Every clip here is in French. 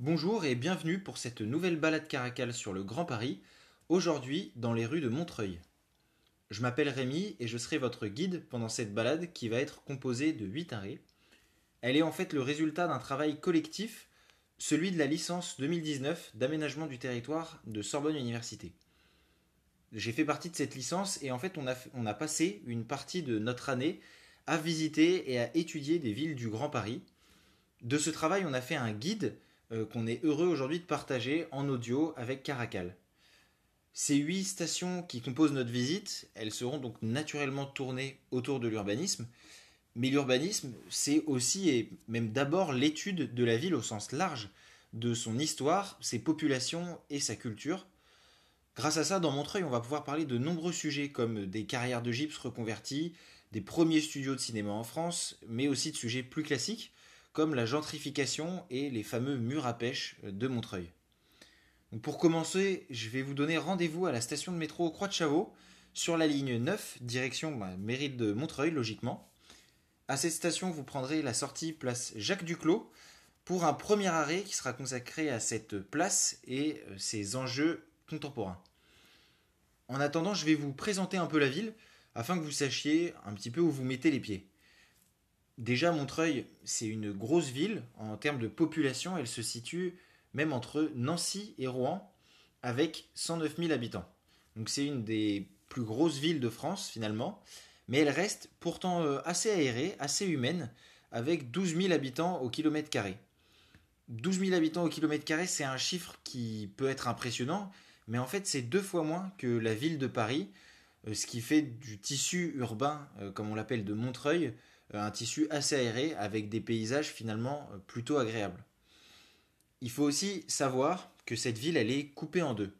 Bonjour et bienvenue pour cette nouvelle balade caracale sur le Grand Paris, aujourd'hui dans les rues de Montreuil. Je m'appelle Rémi et je serai votre guide pendant cette balade qui va être composée de 8 arrêts. Elle est en fait le résultat d'un travail collectif, celui de la licence 2019 d'aménagement du territoire de Sorbonne Université. J'ai fait partie de cette licence et en fait on a, on a passé une partie de notre année à visiter et à étudier des villes du Grand Paris. De ce travail on a fait un guide euh, qu'on est heureux aujourd'hui de partager en audio avec Caracal. Ces huit stations qui composent notre visite, elles seront donc naturellement tournées autour de l'urbanisme, mais l'urbanisme, c'est aussi et même d'abord l'étude de la ville au sens large, de son histoire, ses populations et sa culture. Grâce à ça, dans Montreuil, on va pouvoir parler de nombreux sujets comme des carrières de gypse reconverties, des premiers studios de cinéma en France, mais aussi de sujets plus classiques comme la gentrification et les fameux murs à pêche de Montreuil. pour commencer, je vais vous donner rendez-vous à la station de métro Croix de Chavaux, sur la ligne 9, direction bah, de Montreuil, logiquement. À cette station, vous prendrez la sortie place Jacques Duclos pour un premier arrêt qui sera consacré à cette place et euh, ses enjeux contemporains. En attendant, je vais vous présenter un peu la ville afin que vous sachiez un petit peu où vous mettez les pieds. Déjà, Montreuil, c'est une grosse ville. En termes de population, elle se situe même entre Nancy et Rouen, avec 109 000 habitants. Donc c'est une des plus grosses villes de France, finalement. Mais elle reste pourtant euh, assez aérée, assez humaine, avec 12 000 habitants au kilomètre carré. 12 000 habitants au kilomètre carré, c'est un chiffre qui peut être impressionnant, mais en fait c'est deux fois moins que la ville de Paris, euh, ce qui fait du tissu urbain, euh, comme on l'appelle de Montreuil, un tissu assez aéré avec des paysages finalement euh, plutôt agréables. Il faut aussi savoir que cette ville elle est coupée en deux.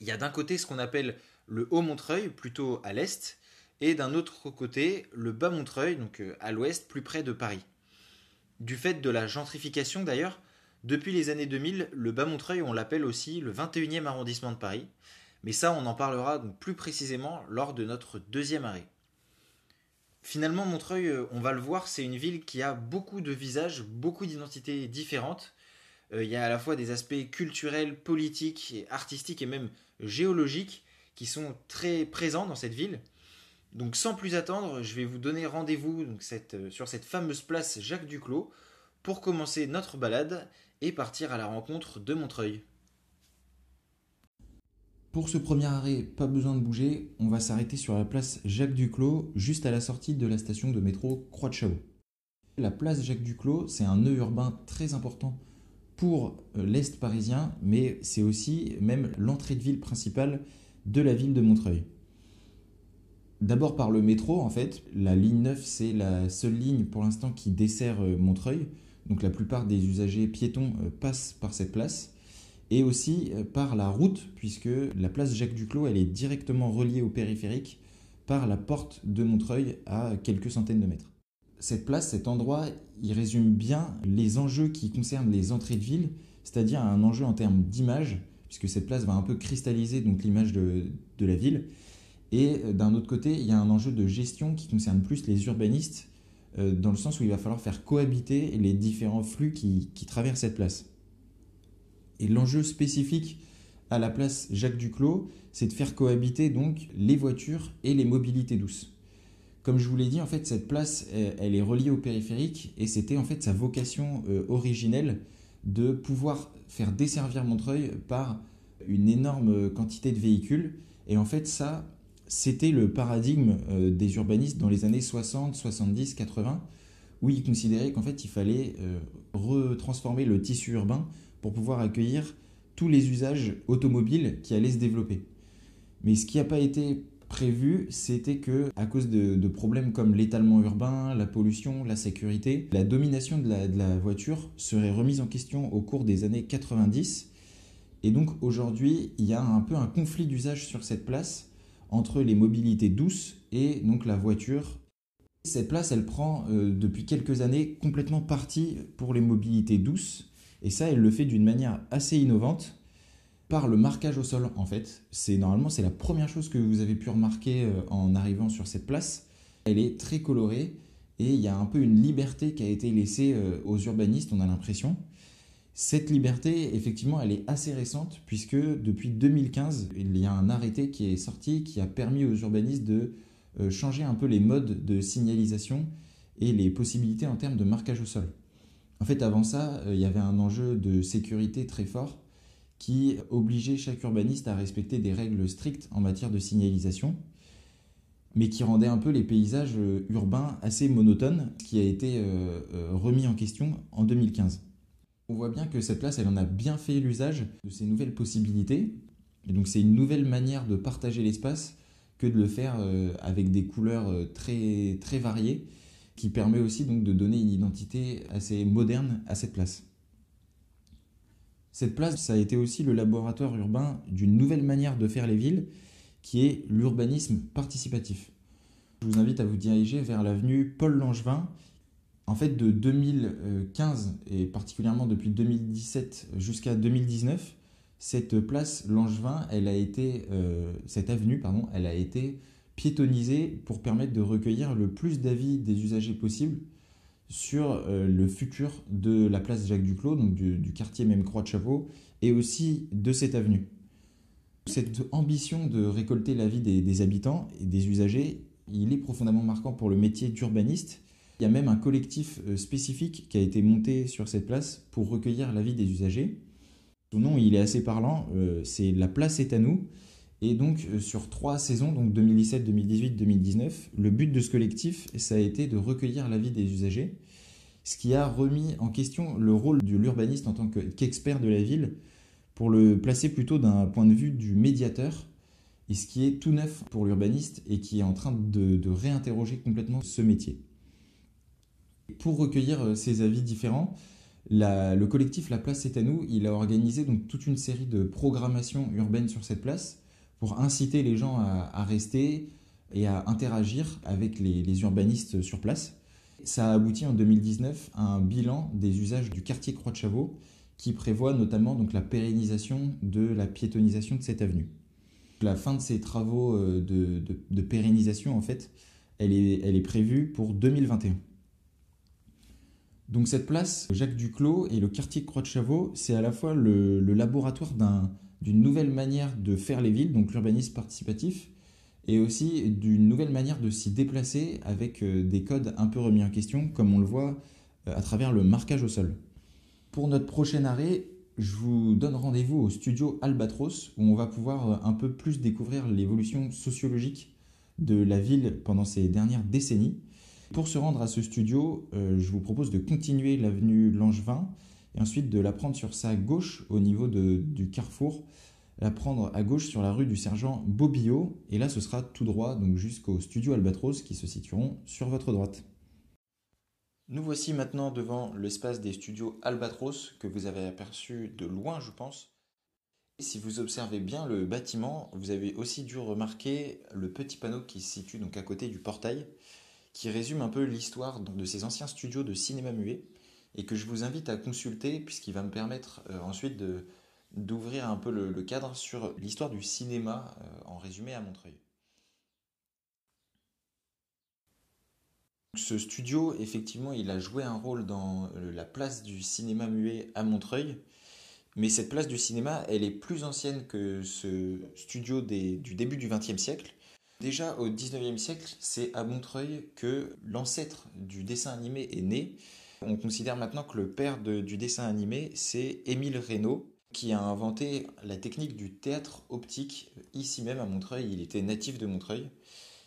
Il y a d'un côté ce qu'on appelle le Haut Montreuil, plutôt à l'est, et d'un autre côté le Bas Montreuil, donc euh, à l'ouest, plus près de Paris. Du fait de la gentrification d'ailleurs, depuis les années 2000, le Bas Montreuil, on l'appelle aussi le 21e arrondissement de Paris, mais ça on en parlera donc plus précisément lors de notre deuxième arrêt. Finalement, Montreuil, euh, on va le voir, c'est une ville qui a beaucoup de visages, beaucoup d'identités différentes. Euh, il y a à la fois des aspects culturels, politiques, artistiques et même géologiques qui sont très présents dans cette ville. Donc sans plus attendre, je vais vous donner rendez-vous euh, sur cette fameuse place Jacques Duclos pour commencer notre balade et partir à la rencontre de Montreuil. Pour ce premier arrêt, pas besoin de bouger, on va s'arrêter sur la place Jacques Duclos, juste à la sortie de la station de métro Croix de. La place Jacques Duclos, c'est un nœud urbain très important pour euh, l'Est parisien, mais c'est aussi même l'entrée de ville principale de la ville de Montreuil. D'abord par le métro, en fait, la ligne 9, c'est la seule ligne pour l'instant qui dessert euh, Montreuil, donc la plupart des usagers piétons euh, passent par cette place et aussi euh, par la route, puisque la place Jacques Duclos, elle est directement reliée au périphérique par la porte de Montreuil à quelques centaines de mètres. Cette place, cet endroit, il résume bien les enjeux qui concernent les entrées de ville, c'est-à-dire un enjeu en termes d'image, puisque cette place va un peu cristalliser donc l'image de, la ville. Et euh, d'un autre côté, il y a un enjeu de gestion qui concerne plus les urbanistes, euh, dans le sens où il va falloir faire cohabiter les différents flux qui traversent cette place. Et l'enjeu spécifique à la place Jacques Duclos, c'est de faire cohabiter donc les voitures et les mobilités douces. Comme je vous l'ai dit, en fait, cette place, elle est reliée au périphérique et c'était en fait sa vocation euh, originelle de pouvoir faire desservir Montreuil par une énorme quantité de véhicules. Et en fait, ça, c'était le paradigme euh, des urbanistes dans les années 60, 70, 80, où ils considéraient qu'en fait, il fallait euh, retransformer le tissu urbain pour pouvoir accueillir tous les usages automobiles qui allaient se développer. Mais ce qui n'a pas été prévu, c'était que, à cause de, problèmes comme l'étalement urbain, la pollution, la sécurité, la domination de la, voiture serait remise en question au cours des années 90. Et donc aujourd'hui, il y a un peu un conflit d'usage sur cette place entre les mobilités douces et donc la voiture. Cette place, elle prend euh, depuis quelques années complètement partie pour les mobilités douces et ça, elle le fait d'une manière assez innovante par le marquage au sol en fait. C'est normalement c'est la première chose que vous avez pu remarquer euh, en arrivant sur cette place. Elle est très colorée et il y a un peu une liberté qui a été laissée euh, aux urbanistes, on a l'impression. Cette liberté, effectivement, elle est assez récente puisque depuis 2015, il y a un arrêté qui est sorti qui a permis aux urbanistes de euh, changer un peu les modes de signalisation et les possibilités en termes de marquage au sol. En fait, avant ça, euh, il y avait un enjeu de sécurité très fort qui obligeait chaque urbaniste à respecter des règles strictes en matière de signalisation, mais qui rendait un peu les paysages euh, urbains assez monotones, qui a été remis en question en 2015. On voit bien que cette place, elle en a bien fait l'usage de ces nouvelles possibilités. Et donc c'est une nouvelle manière de partager l'espace que de le faire euh, avec des couleurs euh, très variées, qui permet aussi donc de donner une identité assez moderne à cette place. Cette place, ça a été aussi le laboratoire urbain d'une nouvelle manière de faire les villes, qui est l'urbanisme participatif. Je vous invite à vous diriger vers l'avenue Paul Langevin, en fait, de 2015 et particulièrement depuis 2017 jusqu'à 2019, cette place Langevin, elle a été, euh, cette avenue, pardon, elle a été piétonnisée pour permettre de recueillir le plus d'avis des usagers possible sur euh, le futur de la place Jacques Duclos, donc du, quartier même Croix de Chapeau, et aussi de cette avenue. Cette ambition de récolter l'avis des, habitants et des usagers, il est profondément marquant pour le métier d'urbaniste il y a même un collectif euh, spécifique qui a été monté sur cette place pour recueillir l'avis des usagers. Son nom, il est assez parlant, euh, c'est La place est à nous. Et donc, euh, sur trois saisons, donc 2017, 2018, 2019, le but de ce collectif, ça a été de recueillir l'avis des usagers, ce qui a remis en question le rôle de l'urbaniste en tant qu'expert de la ville, pour le placer plutôt d'un point de vue du médiateur, et ce qui est tout neuf pour l'urbaniste et qui est en train de réinterroger complètement ce métier. Pour recueillir euh, ces avis différents, le collectif La Place c'est à nous, il a organisé donc toute une série de programmations urbaines sur cette place pour inciter les gens à, rester et à interagir avec les, urbanistes sur place. Ça a abouti en 2019 à un bilan des usages du quartier Croix de Chavaux qui prévoit notamment donc la pérennisation de la piétonisation de cette avenue. La fin de ces travaux euh, de, pérennisation, en fait, elle est, prévue pour 2021. Donc cette place, Jacques Duclos et le quartier Croix de Chavaux, c'est à la fois le, laboratoire d'une nouvelle manière de faire les villes, donc l'urbanisme participatif, et aussi d'une nouvelle manière de s'y déplacer avec euh, des codes un peu remis en question, comme on le voit euh, à travers le marquage au sol. Pour notre prochain arrêt, je vous donne rendez-vous au studio Albatros, où on va pouvoir euh, un peu plus découvrir l'évolution sociologique de la ville pendant ces dernières décennies. Pour se rendre à ce studio, je vous propose de continuer l'avenue Langevin et ensuite de la prendre sur sa gauche au niveau du carrefour, la prendre à gauche sur la rue du sergent Bobillot et là ce sera tout droit donc jusqu'au studio Albatros qui se situeront sur votre droite. Nous voici maintenant devant l'espace des studios Albatros que vous avez aperçu de loin je pense. si vous observez bien le bâtiment, vous avez aussi dû remarquer le petit panneau qui se situe donc à côté du portail qui résume un peu l'histoire de ces anciens studios de cinéma muet et que je vous invite à consulter puisqu'il va me permettre euh, ensuite d'ouvrir un peu le, cadre sur l'histoire du cinéma euh, en résumé à Montreuil. Ce studio, effectivement, il a joué un rôle dans euh, la place du cinéma muet à Montreuil, mais cette place du cinéma, elle est plus ancienne que ce studio du début du XXe siècle, Déjà au XIXe siècle, c'est à Montreuil que l'ancêtre du dessin animé est né. On considère maintenant que le père du dessin animé, c'est Émile Reynaud, qui a inventé la technique du théâtre optique ici même à Montreuil. Il était natif de Montreuil.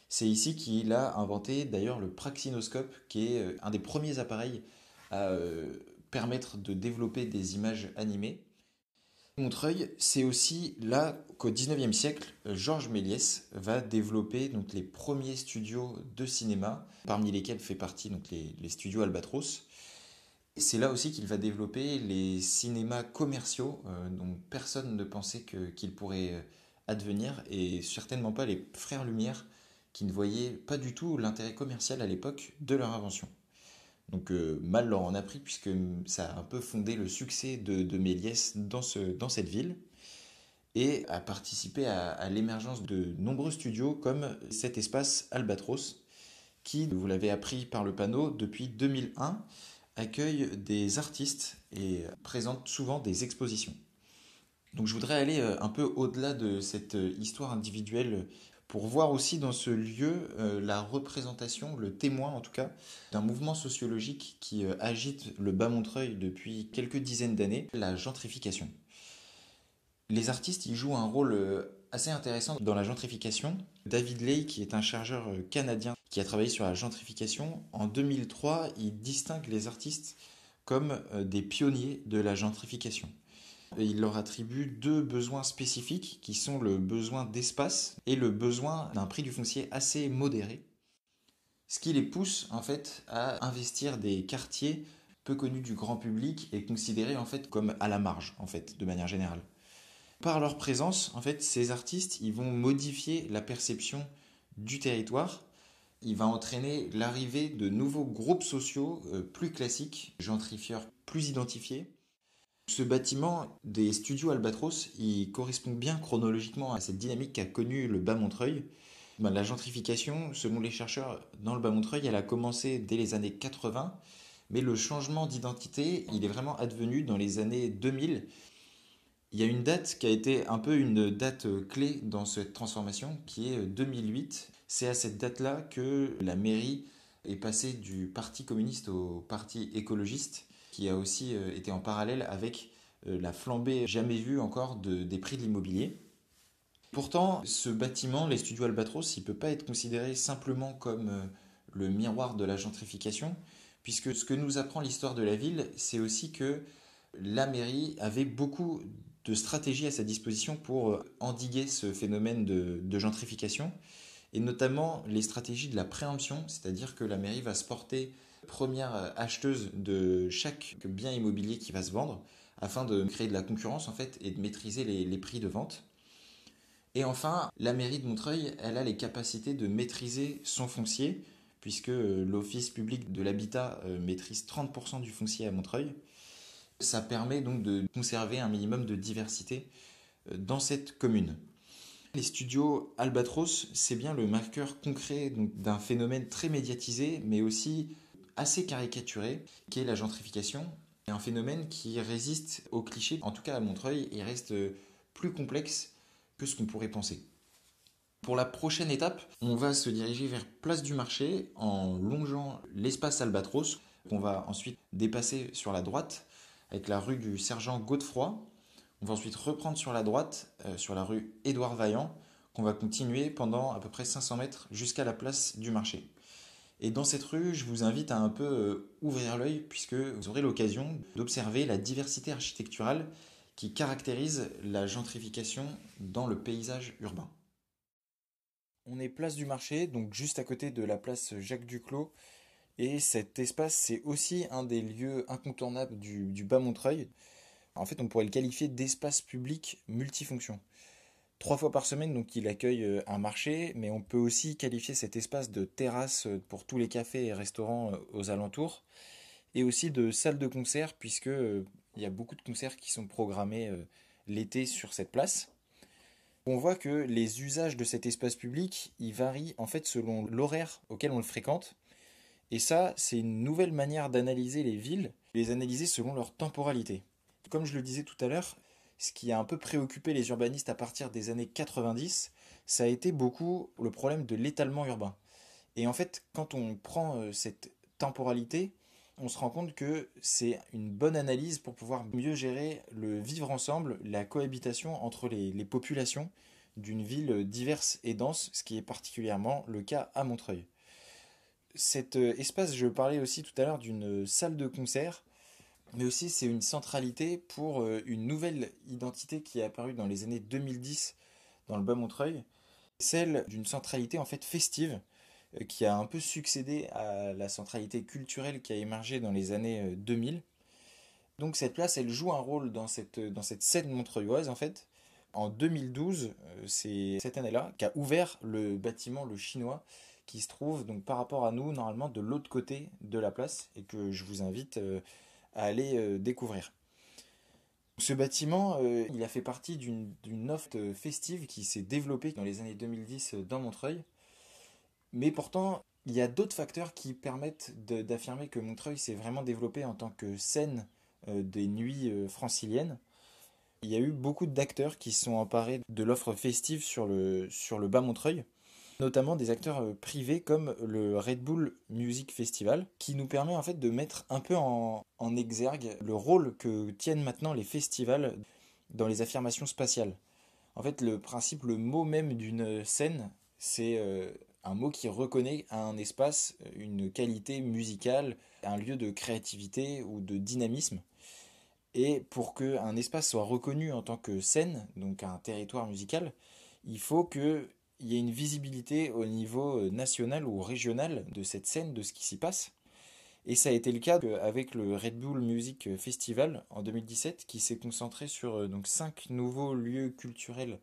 C'est ici qu'il a inventé d'ailleurs le praxinoscope, qui est euh, un des premiers appareils à euh, permettre de développer des images animées. Montreuil, c'est aussi là qu'au XIXe siècle, Georges Méliès va développer donc, les premiers studios de cinéma, parmi lesquels fait partie les, studios Albatros. C'est là aussi qu'il va développer les cinémas commerciaux euh, dont personne ne pensait qu'ils pourraient euh, advenir, et certainement pas les frères Lumière qui ne voyaient pas du tout l'intérêt commercial à l'époque de leur invention. Donc euh, mal leur en a pris puisque ça a un peu fondé le succès de, Méliès dans, cette ville et a participé à, l'émergence de nombreux studios comme cet espace Albatros qui, vous l'avez appris par le panneau, depuis 2001 accueille des artistes et présente souvent des expositions. Donc je voudrais aller euh, un peu au-delà de cette euh, histoire individuelle pour voir aussi dans ce lieu euh, la représentation, le témoin en tout cas, d'un mouvement sociologique qui agite le Bas-Montreuil depuis quelques dizaines d'années, la gentrification. Les artistes y jouent un rôle assez intéressant dans la gentrification. David Lay, qui est un chercheur canadien qui a travaillé sur la gentrification, en 2003, il distingue les artistes comme des pionniers de la gentrification il leur attribue deux besoins spécifiques qui sont le besoin d'espace et le besoin d'un prix du foncier assez modéré. Ce qui les pousse en fait à investir des quartiers peu connus du grand public et considérés en fait comme à la marge en fait de manière générale. Par leur présence, en fait, ces artistes, ils vont modifier la perception du territoire. Il va entraîner l'arrivée de nouveaux groupes sociaux euh, plus classiques, gentrifieurs plus identifiés, ce bâtiment des studios Albatros, il correspond bien chronologiquement à cette dynamique qu'a connue le Bas-Montreuil. Ben, la gentrification, selon les chercheurs dans le Bas-Montreuil, elle a commencé dès les années 80, mais le changement d'identité, il est vraiment advenu dans les années 2000. Il y a une date qui a été un peu une date clé dans cette transformation, qui est 2008. C'est à cette date-là que la mairie est passée du Parti communiste au Parti écologiste qui a aussi euh, été en parallèle avec euh, la flambée jamais vue encore des prix de l'immobilier. Pourtant, ce bâtiment, les studios Albatros, il ne peut pas être considéré simplement comme euh, le miroir de la gentrification, puisque ce que nous apprend l'histoire de la ville, c'est aussi que la mairie avait beaucoup de stratégies à sa disposition pour endiguer ce phénomène de, gentrification, et notamment les stratégies de la préemption, c'est-à-dire que la mairie va se porter première euh, acheteuse de chaque bien immobilier qui va se vendre afin de créer de la concurrence en fait et de maîtriser les, prix de vente. Et enfin, la mairie de Montreuil, elle a les capacités de maîtriser son foncier puisque euh, l'Office public de l'habitat euh, maîtrise 30% du foncier à Montreuil. Ça permet donc de conserver un minimum de diversité dans cette commune. Les studios Albatros, c'est bien le marqueur concret d'un phénomène très médiatisé, mais aussi assez caricaturé, qui est la gentrification. Un phénomène qui résiste aux clichés, en tout cas à Montreuil, et reste plus complexe que ce qu'on pourrait penser. Pour la prochaine étape, on va se diriger vers Place du Marché en longeant l'espace Albatros, qu'on va ensuite dépasser sur la droite avec la rue du Sergent Godefroy. On va ensuite reprendre sur la droite, euh, sur la rue Édouard Vaillant, qu'on va continuer pendant à peu près 500 mètres jusqu'à la place du marché. Et dans cette rue, je vous invite à un peu euh, ouvrir l'œil puisque vous aurez l'occasion d'observer la diversité architecturale qui caractérise la gentrification dans le paysage urbain. On est place du marché, donc juste à côté de la place Jacques Duclos. Et cet espace, c'est aussi un des lieux incontournables du, du Bas-Montreuil. En fait, on pourrait le qualifier d'espace public multifonction trois fois par semaine, donc il accueille euh, un marché, mais on peut aussi qualifier cet espace de terrasse euh, pour tous les cafés et restaurants euh, aux alentours, et aussi de salle de concert, puisque il y a beaucoup de concerts qui sont programmés l'été sur cette place. On voit que les usages de cet espace public, varient en fait selon l'horaire auquel on le fréquente. Et ça, c'est une nouvelle manière d'analyser les villes, les analyser selon leur temporalité. Comme je le disais tout à l'heure, ce qui a un peu préoccupé les urbanistes à partir des années 90, ça a été beaucoup le problème de l'étalement urbain. Et en fait, quand on prend euh, cette temporalité, on se rend compte que c'est une bonne analyse pour pouvoir mieux gérer le vivre ensemble, la cohabitation entre les, les populations d'une ville diverse et dense, ce qui est particulièrement le cas à Montreuil. Cet euh, espace, je parlais aussi tout à l'heure d'une salle de concert mais aussi c'est une centralité pour euh, une nouvelle identité qui est apparue dans les années 2010 dans le Bas-Montreuil, celle d'une centralité en fait festive euh, qui a un peu succédé à la centralité culturelle qui a émergé dans les années 2000. Euh, Donc cette place, elle joue un rôle dans cette, dans cette scène montreuilloise en fait. En 2012, c'est cette année-là qu'a ouvert le bâtiment Le Chinois qui se trouve donc par rapport à nous normalement de l'autre côté de la place et que je vous invite à aller euh, découvrir. Ce bâtiment, euh, il a fait partie d'une offre festive qui s'est développée dans les années 2010 dans Montreuil. Mais pourtant, Il y a d'autres facteurs qui permettent d'affirmer que Montreuil s'est vraiment développé en tant que scène euh, des nuits euh, franciliennes. Il y a eu beaucoup d'acteurs qui sont emparés de l'offre festive sur le, sur le bas Montreuil, notamment des acteurs euh, privés comme le Red Bull Music Festival, qui nous permet en fait de mettre un peu en, en exergue le rôle que tiennent maintenant les festivals dans les affirmations spatiales. En fait, le principe, le mot même d'une scène, c'est un mot qui reconnaît un espace une qualité musicale, un lieu de créativité ou de dynamisme. Et pour qu'un espace soit reconnu en tant que scène, donc un territoire musical, il faut qu'il y ait une visibilité au niveau euh, national ou régional de cette scène, de ce qui s'y passe. Et ça a été le cas avec le Red Bull Music Festival en 2017, qui s'est concentré sur euh, donc cinq nouveaux lieux culturels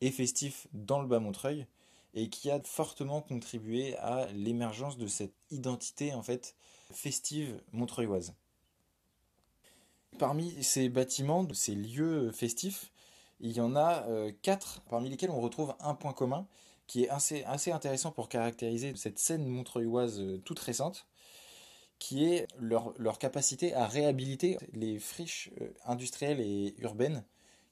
et festifs dans le Bas-Montreuil, et qui a fortement contribué à l'émergence de cette identité en fait festive montreuilloise. Parmi ces bâtiments, ces lieux festifs, il y en a euh, quatre parmi lesquels on retrouve un point commun qui est assez, intéressant pour caractériser cette scène montreuilloise euh, toute récente, qui est leur, capacité à réhabiliter les friches euh, industrielles et urbaines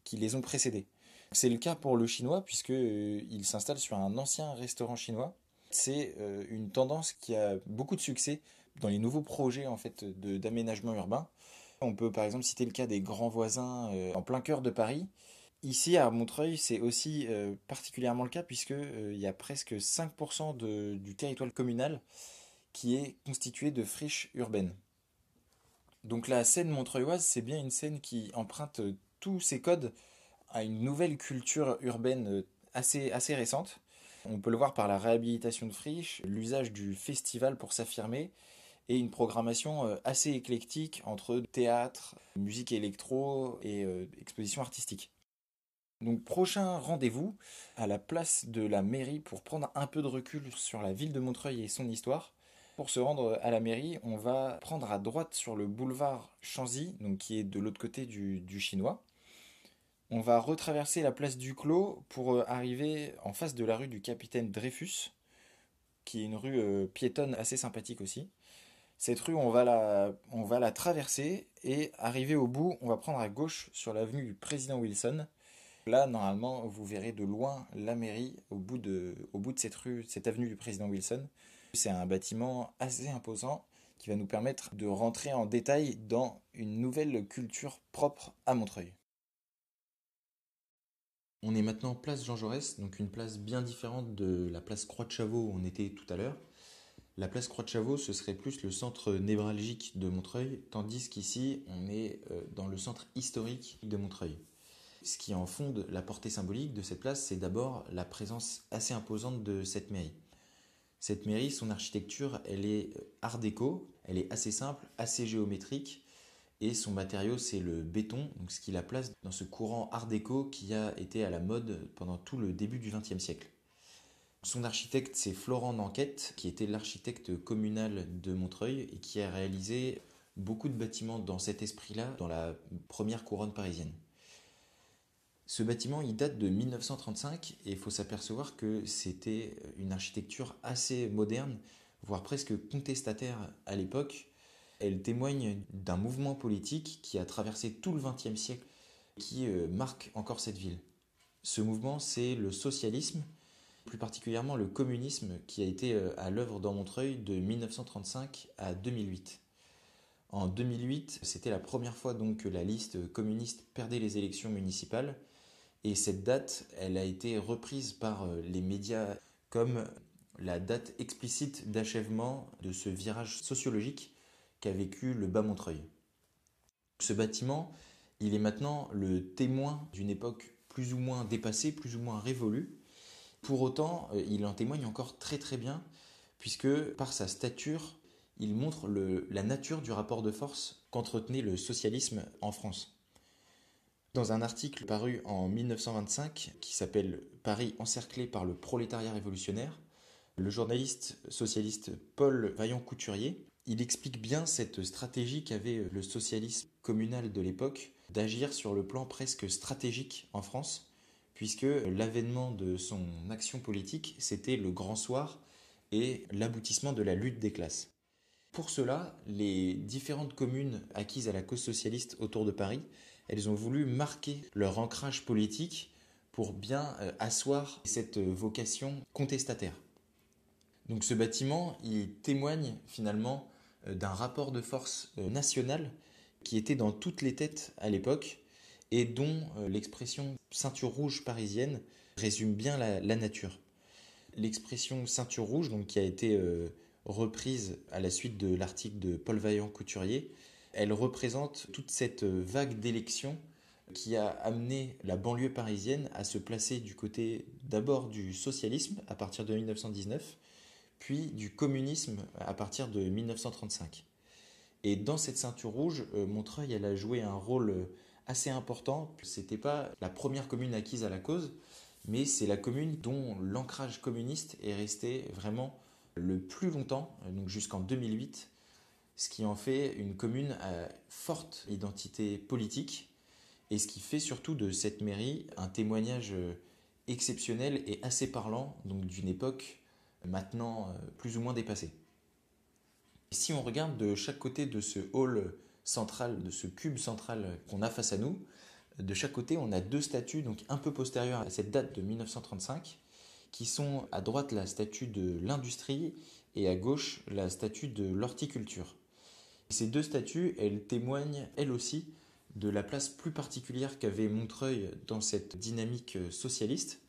qui les ont précédées. C'est le cas pour le chinois puisqu'il s'installe sur un ancien restaurant chinois. C'est une tendance qui a beaucoup de succès dans les nouveaux projets en fait d'aménagement urbain. On peut par exemple citer le cas des grands voisins en plein cœur de Paris. Ici à Montreuil, c'est aussi euh, particulièrement le cas puisque euh, y a presque 5% du territoire communal qui est constitué de friches urbaines. Donc la scène montreuilloise, c'est bien une scène qui emprunte tous ses codes à une nouvelle culture urbaine assez, assez récente. On peut le voir par la réhabilitation de friches, l'usage du festival pour s'affirmer, et une programmation euh, assez éclectique entre théâtre, musique électro et euh, exposition artistique. Donc prochain rendez-vous à la place de la mairie pour prendre un peu de recul sur la ville de Montreuil et son histoire. Pour se rendre à la mairie, on va prendre à droite sur le boulevard Chanzy, donc qui est de l'autre côté du, Chinois. On va retraverser la place du Clos pour euh, arriver en face de la rue du Capitaine Dreyfus, qui est une rue piétonne assez sympathique aussi. Cette rue, on va la traverser et arriver au bout, on va prendre à gauche sur l'avenue du président Wilson. Là, normalement, vous verrez de loin la mairie au bout de, de cette rue, cette avenue du président Wilson. C'est un bâtiment assez imposant qui va nous permettre de rentrer en détail dans une nouvelle culture propre à Montreuil. On est maintenant place Jean Jaurès, donc une place bien différente de la place Croix de Chavaux où on était tout à l'heure. La place Croix-de-Chavaux, ce serait plus le centre névralgique de Montreuil, tandis qu'ici, on est euh, dans le centre historique de Montreuil. Ce qui en fonde la portée symbolique de cette place, c'est d'abord la présence assez imposante de cette mairie. Cette mairie, son architecture, elle est euh, art déco, elle est assez simple, assez géométrique, et son matériau, c'est le béton, donc ce qui la place dans ce courant art déco qui a été à la mode pendant tout le début du XXe siècle. Son architecte, c'est Florent Nanquette, qui était l'architecte communal de Montreuil et qui a réalisé beaucoup de bâtiments dans cet esprit-là dans la première couronne parisienne. Ce bâtiment, il date de 1935 et il faut s'apercevoir que c'était une architecture assez moderne, voire presque contestataire à l'époque. Elle témoigne d'un mouvement politique qui a traversé tout le XXe siècle et qui euh, marque encore cette ville. Ce mouvement, c'est le socialisme plus particulièrement le communisme qui a été euh, à l'œuvre dans Montreuil de 1935 à 2008. En 2008, c'était la première fois donc que la liste communiste perdait les élections municipales et cette date, elle a été reprise par euh, les médias comme la date explicite d'achèvement de ce virage sociologique qu'a vécu le bas Montreuil. Ce bâtiment, il est maintenant le témoin d'une époque plus ou moins dépassée, plus ou moins révolue, pour autant, euh, il en témoigne encore très très bien, puisque par sa stature, il montre la nature du rapport de force qu'entretenait le socialisme en France. Dans un article paru en 1925 qui s'appelle Paris encerclé par le prolétariat révolutionnaire, le journaliste socialiste Paul Vaillant-Couturier, il explique bien cette stratégie qu'avait le socialisme communal de l'époque d'agir sur le plan presque stratégique en France puisque l'avènement de son action politique, c'était le grand soir et l'aboutissement de la lutte des classes. Pour cela, les différentes communes acquises à la cause socialiste autour de Paris, elles ont voulu marquer leur ancrage politique pour bien euh, asseoir cette vocation contestataire. Donc ce bâtiment, il témoigne finalement euh, d'un rapport de force euh, national qui était dans toutes les têtes à l'époque et dont l'expression ceinture rouge parisienne résume bien la, nature. L'expression ceinture rouge, donc, qui a été reprise à la suite de l'article de Paul Vaillant Couturier, elle représente toute cette vague d'élections qui a amené la banlieue parisienne à se placer du côté d'abord du socialisme à partir de 1919, puis du communisme à partir de 1935. Et dans cette ceinture rouge, euh, Montreuil elle a joué un rôle assez important. C'était pas la première commune acquise à la cause, mais c'est la commune dont l'ancrage communiste est resté vraiment le plus longtemps, donc jusqu'en 2008, ce qui en fait une commune à forte identité politique et ce qui fait surtout de cette mairie un témoignage exceptionnel et assez parlant donc d'une époque maintenant euh, plus ou moins dépassée. Si on regarde de chaque côté de ce hall central, de ce cube central qu'on a face à nous, de chaque côté on a deux statues donc un peu postérieures à cette date de 1935 qui sont à droite la statue de l'industrie et à gauche la statue de l'horticulture. Ces deux statues, elles témoignent elles aussi de la place plus particulière qu'avait Montreuil dans cette dynamique socialiste.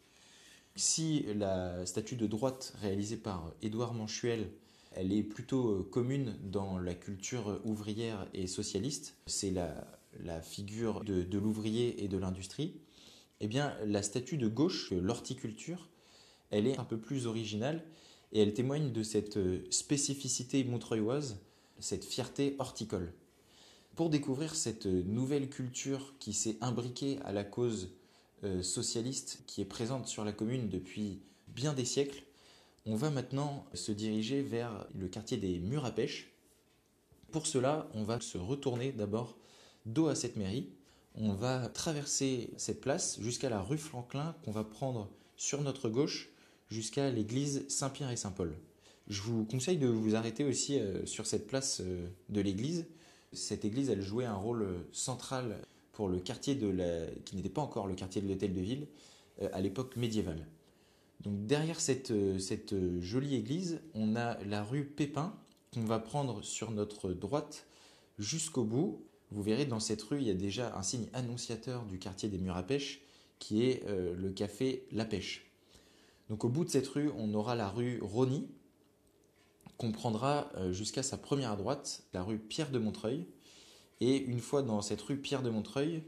Si la statue de droite réalisée par Édouard Manchuel, elle est plutôt commune dans la culture ouvrière et socialiste, c'est la, figure de, l'ouvrier et de l'industrie, eh bien la statue de gauche, l'horticulture, elle est un peu plus originale et elle témoigne de cette spécificité montreuilloise, cette fierté horticole. Pour découvrir cette nouvelle culture qui s'est imbriquée à la cause euh, socialiste qui est présente sur la commune depuis bien des siècles, on va maintenant se diriger vers le quartier des Murs à Pêche. Pour cela, on va se retourner d'abord dos à cette mairie. On va traverser cette place jusqu'à la rue Franklin qu'on va prendre sur notre gauche jusqu'à l'église Saint-Pierre et Saint-Paul. Je vous conseille de vous arrêter aussi euh, sur cette place euh, de l'église. Cette église, elle jouait un rôle euh, central pour le quartier qui n'était pas encore le quartier de l'hôtel de ville à l'époque médiévale. Donc derrière cette, cette jolie église, on a la rue Pépin qu'on va prendre sur notre droite jusqu'au bout. Vous verrez dans cette rue, il y a déjà un signe annonciateur du quartier des Murs à Pêche qui est le café La Pêche. Donc au bout de cette rue, on aura la rue Rony, prendra euh, jusqu'à sa première droite, la rue Pierre de Montreuil. Et une fois dans cette rue Pierre de Montreuil,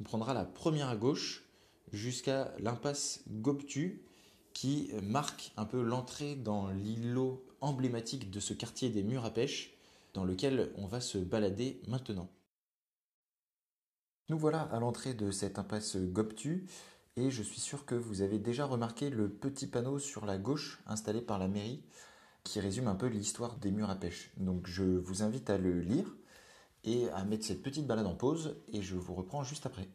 on prendra la première à gauche jusqu'à l'impasse Gobtu, qui marque un peu l'entrée dans l'îlot emblématique de ce quartier des murs à pêche, dans lequel on va se balader maintenant. Nous voilà à l'entrée de cette impasse Gobtu et je suis sûr que vous avez déjà remarqué le petit panneau sur la gauche installé par la mairie qui résume un peu l'histoire des murs à pêche. Donc je vous invite à le lire et à mettre cette petite balade en pause et je vous reprends juste après.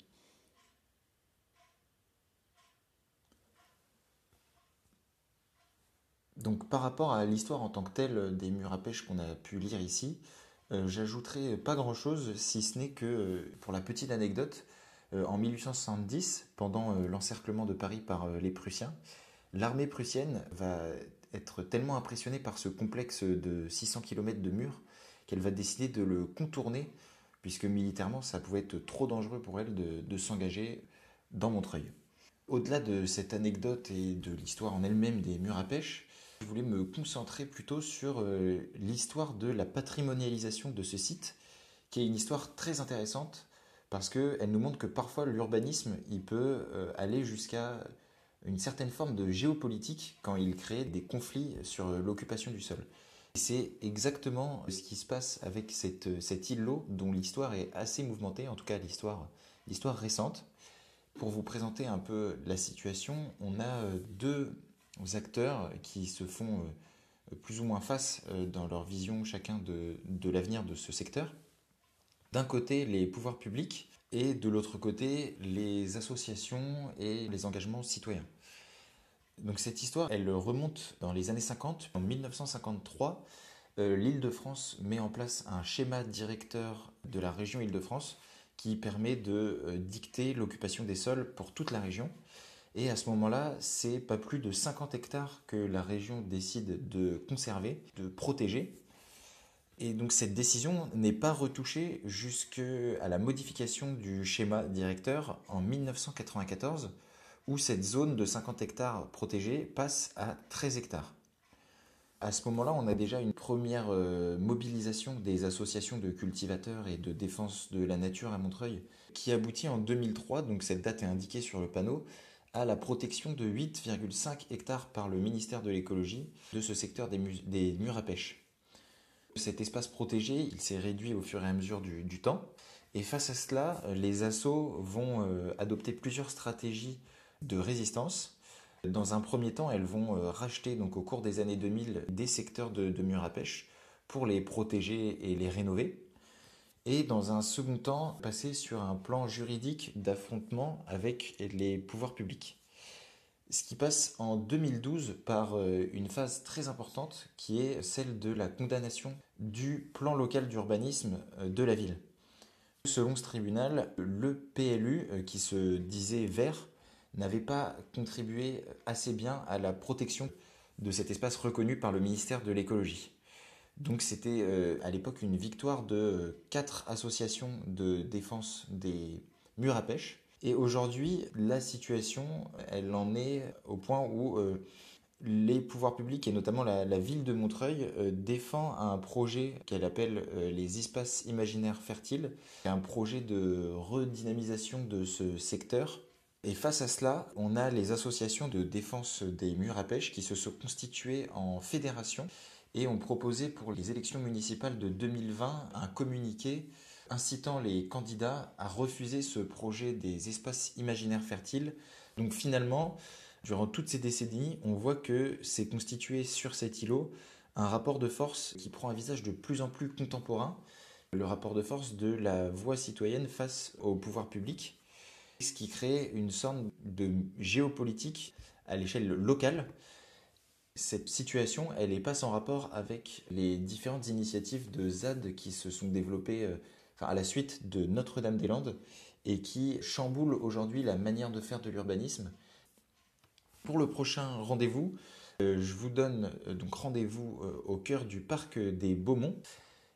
Donc par rapport à l'histoire en tant que telle des murs à pêche qu'on a pu lire ici, euh, j'ajouterai pas grand chose si ce n'est que euh, pour la petite anecdote, euh, en 1870, pendant l'encerclement de Paris par les Prussiens, l'armée prussienne va être tellement impressionnée par ce complexe de 600 km de murs qu'elle va décider de le contourner, puisque militairement, ça pouvait être trop dangereux pour elle de, s'engager dans Montreuil. Au-delà de cette anecdote et de l'histoire en elle-même des murs à pêche, je voulais me concentrer plutôt sur l'histoire de la patrimonialisation de ce site, qui est une histoire très intéressante parce qu'elle nous montre que parfois l'urbanisme, il peut euh, aller jusqu'à une certaine forme de géopolitique quand il crée des conflits sur l'occupation du sol. C'est exactement ce qui se passe avec cette, cet îlot dont l'histoire est assez mouvementée, en tout cas l'histoire, récente. Pour vous présenter un peu la situation, on a euh, deux acteurs qui se font euh, plus ou moins face dans leur vision chacun de l'avenir de ce secteur d'un côté les pouvoirs publics et de l'autre côté les associations et les engagements citoyens. Donc cette histoire, remonte dans les années 50. En 1953, euh, l'Île-de-France met en place un schéma directeur de la région Île-de-France qui permet de euh, dicter l'occupation des sols pour toute la région. Et à ce moment-là, c'est pas plus de 50 hectares que la région décide de conserver, de protéger. Et donc cette décision n'est pas retouchée jusqu'à la modification du schéma directeur en 1994, où cette zone de 50 hectares protégée passe à 13 hectares. À ce moment-là, on a déjà une première euh, mobilisation des associations de cultivateurs et de défense de la nature à Montreuil, qui aboutit en 2003, donc cette date est indiquée sur le panneau, à la protection de 8,5 hectares par le ministère de l'écologie de ce secteur des, murs à pêche. Cet espace protégé, il s'est réduit au fur et à mesure du, du, temps, et face à cela, les assos vont euh, adopter plusieurs stratégies de résistance dans un premier temps, elles vont euh, racheter donc au cours des années 2000 des secteurs de, murs à pêche pour les protéger et les rénover. Et dans un second temps, passer sur un plan juridique d'affrontement avec les pouvoirs publics. Ce qui passe en 2012 par euh, une phase très importante qui est celle de la condamnation du plan local d'urbanisme euh, de la ville. Selon ce tribunal, le PLU, qui se disait vert, n'avait pas contribué assez bien à la protection de cet espace reconnu par le ministère de l'écologie. Donc c'était euh, à l'époque une victoire de quatre associations de défense des murs à pêche. Et aujourd'hui, la situation, elle en est au point où euh, les pouvoirs publics et notamment la, ville de Montreuil euh, défend un projet qu'elle appelle les espaces imaginaires fertiles, un projet de redynamisation de ce secteur et face à cela, on a les associations de défense des murs à pêche qui se sont constituées en fédération et ont proposé pour les élections municipales de 2020 un communiqué incitant les candidats à refuser ce projet des espaces imaginaires fertiles. Donc finalement, durant toutes ces décennies, on voit que c'est constitué sur cet îlot un rapport de force qui prend un visage de plus en plus contemporain, le rapport de force de la voix citoyenne face au pouvoir public qui crée une sorte de géopolitique à l'échelle locale. Cette situation, elle n'est pas sans rapport avec les différentes initiatives de ZAD qui se sont développées euh, à la suite de Notre-Dame-des-Landes et qui chamboulent aujourd'hui la manière de faire de l'urbanisme. Pour le prochain rendez-vous, euh, je vous donne euh, donc rendez-vous au cœur du parc des Beaumont.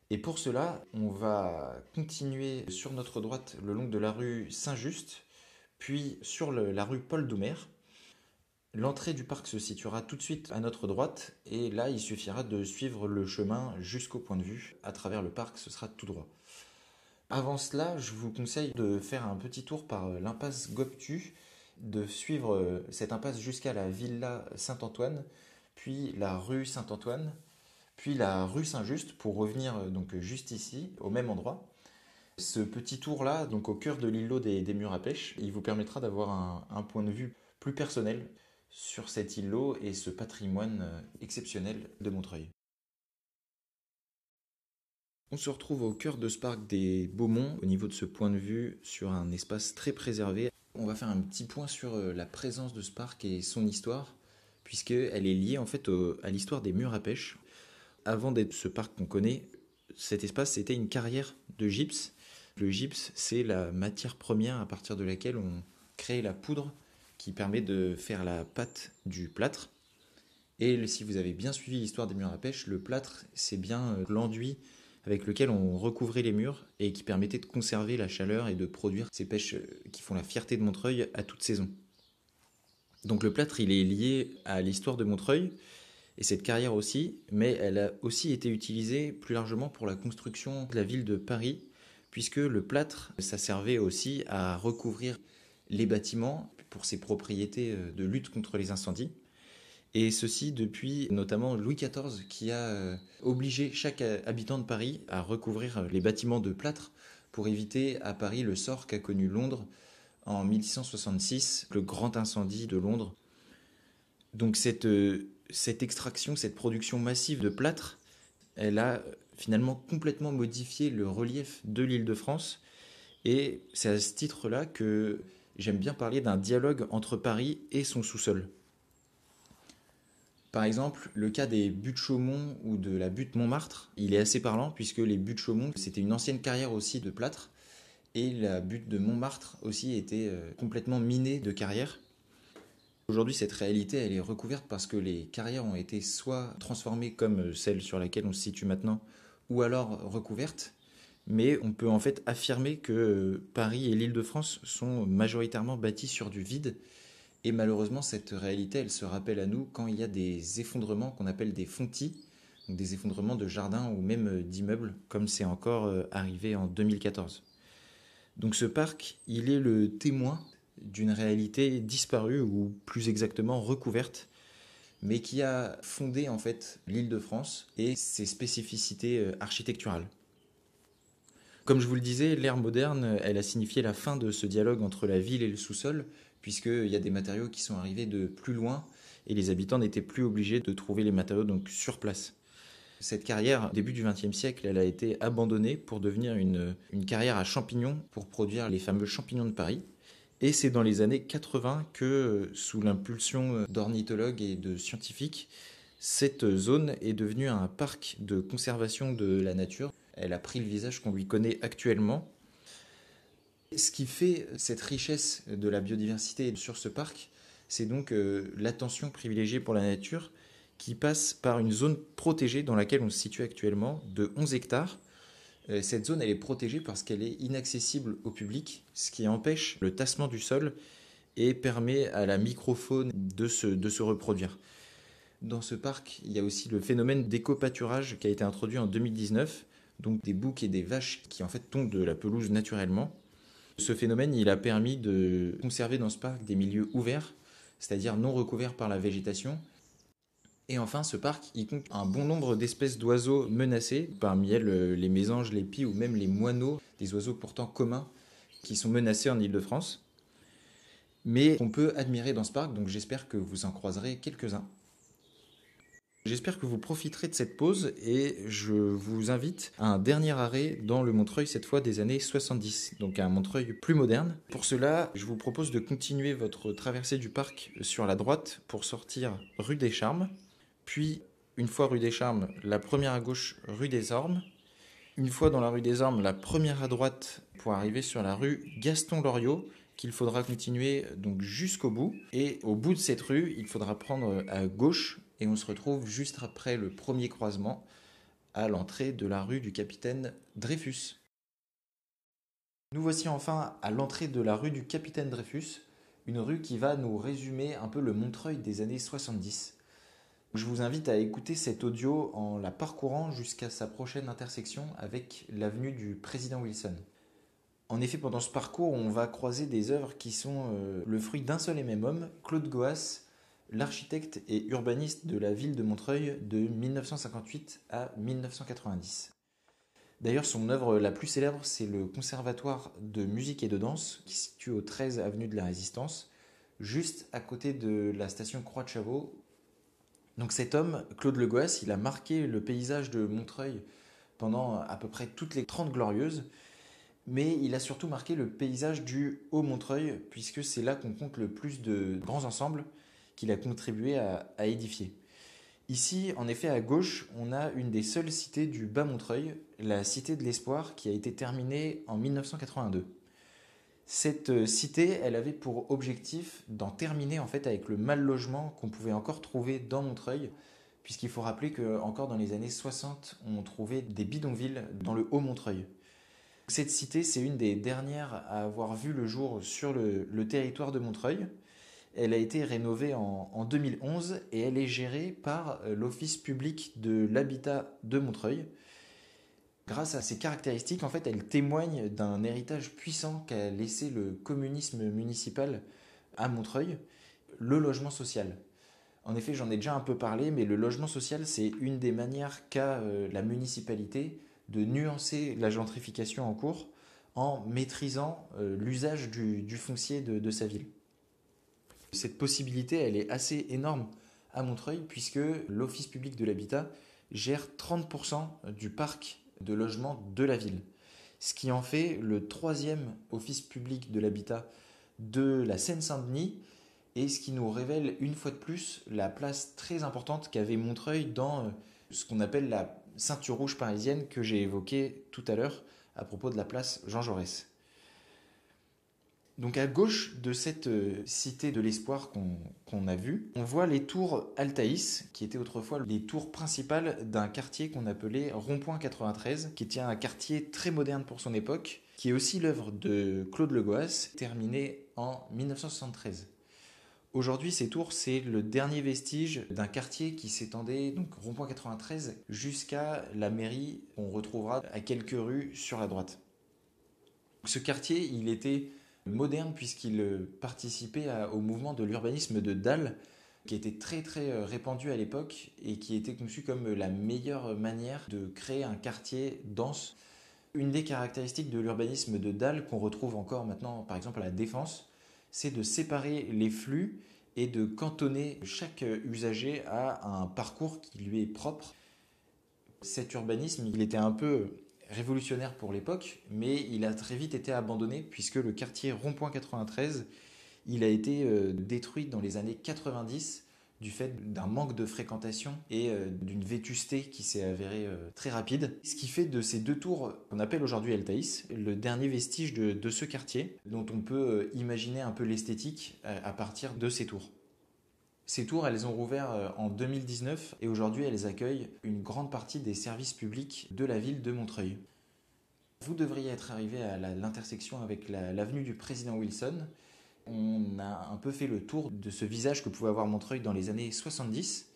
Et pour cela, on va continuer sur notre droite le long de la rue Saint-Just puis sur la rue Paul Doumer. L'entrée du parc se situera tout de suite à notre droite et là il suffira de suivre le chemin jusqu'au point de vue. À travers le parc, ce sera tout droit. Avant cela, je vous conseille de faire un petit tour par l'impasse Goptu, de suivre euh, cette impasse jusqu'à la villa Saint-Antoine, puis la rue Saint-Antoine, puis la rue Saint-Just pour revenir euh, donc juste ici, au même endroit. Ce petit tour-là, donc au cœur de l'îlot des, murs à pêche, il vous permettra d'avoir un, point de vue plus personnel sur cet îlot et ce patrimoine euh, exceptionnel de Montreuil. On se retrouve au cœur de ce parc des Beaumont, au niveau de ce point de vue, sur un espace très préservé. On va faire un petit point sur euh, la présence de ce parc et son histoire, puisqu'elle est liée en fait à l'histoire des murs à pêche. Avant d'être ce parc qu'on connaît, cet espace c'était une carrière de gypse le gypse, c'est la matière première à partir de laquelle on crée la poudre qui permet de faire la pâte du plâtre. Et si vous avez bien suivi l'histoire des murs à pêche, le plâtre, c'est bien euh, l'enduit avec lequel on recouvrait les murs et qui permettait de conserver la chaleur et de produire ces pêches euh, qui font la fierté de Montreuil à toute saison. Donc le plâtre, il est lié à l'histoire de Montreuil et cette carrière aussi, mais elle a aussi été utilisée plus largement pour la construction de la ville de Paris puisque le plâtre, ça servait aussi à recouvrir les bâtiments pour ses propriétés euh, de lutte contre les incendies. Et ceci depuis notamment Louis XIV qui a euh, obligé chaque habitant de Paris à recouvrir les bâtiments de plâtre pour éviter à Paris le sort qu'a connu Londres en 1666, le grand incendie de Londres. Donc cette, euh, cette extraction, cette production massive de plâtre, elle a finalement complètement modifié le relief de l'île de France. Et c'est à ce titre-là que j'aime bien parler d'un dialogue entre Paris et son sous-sol. Par exemple, le cas des buttes Chaumont ou de la butte Montmartre, il est assez parlant puisque les buttes Chaumont, c'était une ancienne carrière aussi de plâtre et la butte de Montmartre aussi était euh, complètement minée de carrière. Aujourd'hui, cette réalité, elle est recouverte parce que les carrières ont été soit transformées comme celle sur laquelle on se situe maintenant, ou alors recouvertes. Mais on peut en fait affirmer que euh, Paris et l'Île-de-France sont majoritairement bâtis sur du vide. Et malheureusement, cette réalité, elle se rappelle à nous quand il y a des effondrements qu'on appelle des fontis, des effondrements de jardins ou même euh, d'immeubles, comme c'est encore arrivé en 2014. Donc ce parc, il est le témoin d'une réalité disparue ou plus exactement recouverte, mais qui a fondé en fait l'île de France et ses spécificités euh, architecturales. Comme je vous le disais, l'ère moderne, elle a signifié la fin de ce dialogue entre la ville et le sous-sol, puisqu'il y a des matériaux qui sont arrivés de plus loin et les habitants n'étaient plus obligés de trouver les matériaux donc sur place. Cette carrière, début du XXe siècle, elle a été abandonnée pour devenir une, carrière à champignons pour produire les fameux champignons de Paris. Et c'est dans les années 80 que, sous l'impulsion d'ornithologues et de scientifiques, cette zone est devenue un parc de conservation de la nature. Elle a pris le visage qu'on lui connaît actuellement. Ce qui fait cette richesse de la biodiversité sur ce parc, c'est donc euh, l'attention privilégiée pour la nature qui passe par une zone protégée dans laquelle on se situe actuellement de 11 hectares. Euh, cette zone, elle est protégée parce qu'elle est inaccessible au public, ce qui empêche le tassement du sol et permet à la microfaune de se, reproduire. Dans ce parc, il y a aussi le phénomène d'éco-pâturage qui a été introduit en 2019, donc des boucs et des vaches qui en fait tombent de la pelouse naturellement. Ce phénomène, il a permis de conserver dans ce parc des milieux ouverts, c'est-à-dire non recouverts par la végétation, et enfin, ce parc, il compte un bon nombre d'espèces d'oiseaux menacés, parmi elles euh, les mésanges, les pies ou même les moineaux, des oiseaux pourtant communs qui sont menacés en Ile-de-France. Mais qu'on peut admirer dans ce parc, donc j'espère que vous en croiserez quelques-uns. J'espère que vous profiterez de cette pause et je vous invite à un dernier arrêt dans le Montreuil, cette fois des années 70, donc un Montreuil plus moderne. Pour cela, je vous propose de continuer votre traversée du parc sur la droite pour sortir rue des Charmes, puis, une fois rue des Charmes, la première à gauche, rue des Ormes. Une fois dans la rue des Ormes, la première à droite pour arriver sur la rue Gaston Loriot, qu'il faudra continuer donc jusqu'au bout. Et au bout de cette rue, il faudra prendre à gauche et on se retrouve juste après le premier croisement à l'entrée de la rue du capitaine Dreyfus. Nous voici enfin à l'entrée de la rue du capitaine Dreyfus, une rue qui va nous résumer un peu le Montreuil des années 70. Je vous invite à écouter cet audio en la parcourant jusqu'à sa prochaine intersection avec l'avenue du président Wilson. En effet, pendant ce parcours, on va croiser des œuvres qui sont euh, le fruit d'un seul et même homme, Claude Goas, l'architecte et urbaniste de la ville de Montreuil de 1958 à 1990. D'ailleurs, son œuvre la plus célèbre, c'est le Conservatoire de musique et de danse, qui se situe au 13 avenue de la Résistance, juste à côté de la station Croix de Chavaux, donc cet homme, Claude Le Goas, il a marqué le paysage de Montreuil pendant à peu près toutes les 30 glorieuses, mais il a surtout marqué le paysage du Haut-Montreuil, puisque c'est là qu'on compte le plus de grands ensembles qu'il a contribué à, à, édifier. Ici, en effet, à gauche, on a une des seules cités du Bas-Montreuil, la Cité de l'Espoir, qui a été terminée en 1982. Cette euh, cité, elle avait pour objectif d'en terminer en fait avec le mal logement qu'on pouvait encore trouver dans Montreuil, puisqu'il faut rappeler que encore dans les années 60, on trouvait des bidonvilles dans le Haut Montreuil. Cette cité, c'est une des dernières à avoir vu le jour sur le, territoire de Montreuil. Elle a été rénovée en, en 2011 et elle est gérée par euh, l'Office public de l'habitat de Montreuil, Grâce à ces caractéristiques, en fait, elle témoigne d'un héritage puissant qu'a laissé le communisme municipal à Montreuil, le logement social. En effet, j'en ai déjà un peu parlé, mais le logement social, c'est une des manières qu'a euh, la municipalité de nuancer la gentrification en cours en maîtrisant euh, l'usage du, foncier de, sa ville. Cette possibilité, elle est assez énorme à Montreuil, puisque l'Office public de l'habitat gère 30% du parc de logement de la ville. Ce qui en fait le troisième office public de l'habitat de la Seine-Saint-Denis et ce qui nous révèle une fois de plus la place très importante qu'avait Montreuil dans euh, ce qu'on appelle la ceinture rouge parisienne que j'ai évoquée tout à l'heure à propos de la place Jean Jaurès. Donc à gauche de cette euh, cité de l'espoir qu'on a vue, on voit les tours Altaïs, qui étaient autrefois les tours principales d'un quartier qu'on appelait Rond-Point 93, qui était un quartier très moderne pour son époque, qui est aussi l'œuvre de Claude Legoas, terminée en 1973. Aujourd'hui, ces tours, c'est le dernier vestige d'un quartier qui s'étendait, donc rond-point 93, jusqu'à la mairie qu'on retrouvera à quelques rues sur la droite. Ce quartier, il était moderne puisqu'il participait au mouvement de l'urbanisme de Dalle, qui était très très euh, répandu à l'époque et qui était conçu comme la meilleure manière de créer un quartier dense. Une des caractéristiques de l'urbanisme de Dalle qu'on retrouve encore maintenant par exemple à la Défense, c'est de séparer les flux et de cantonner chaque usager à un parcours qui lui est propre. Cet urbanisme, il était un peu révolutionnaire pour l'époque, mais il a très vite été abandonné puisque le quartier Rond-Point 93, il a été euh, détruit dans les années 90 du fait d'un manque de fréquentation et euh, d'une vétusté qui s'est avérée euh, très rapide. Ce qui fait de ces deux tours qu'on appelle aujourd'hui El Taïs le dernier vestige de, ce quartier dont on peut imaginer un peu l'esthétique à partir de ces tours. Ces tours, elles ont rouvert en 2019 et aujourd'hui elles accueillent une grande partie des services publics de la ville de Montreuil. Vous devriez être arrivé à l'intersection avec l'avenue du président Wilson on a un peu fait le tour de ce visage que pouvait avoir Montreuil dans les années 70.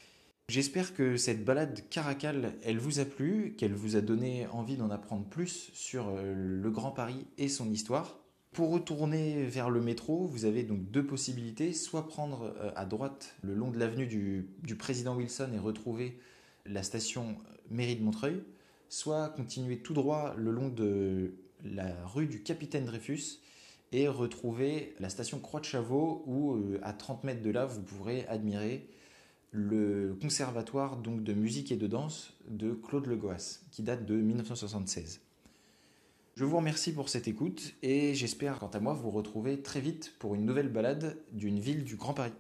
J'espère que cette balade caracale, elle vous a plu, qu'elle vous a donné envie d'en apprendre plus sur euh, le Grand Paris et son histoire. Pour retourner vers le métro, vous avez donc deux possibilités, soit prendre euh, à droite le long de l'avenue du, président Wilson et retrouver la station euh, mairie de Montreuil, soit continuer tout droit le long de la rue du capitaine Dreyfus et retrouver la station Croix de Chavaux où euh, à 30 mètres de là vous pourrez admirer le conservatoire donc de musique et de danse de Claude Legoas qui date de 1976. Je vous remercie pour cette écoute et j'espère quant à moi vous retrouver très vite pour une nouvelle balade d'une ville du Grand Paris.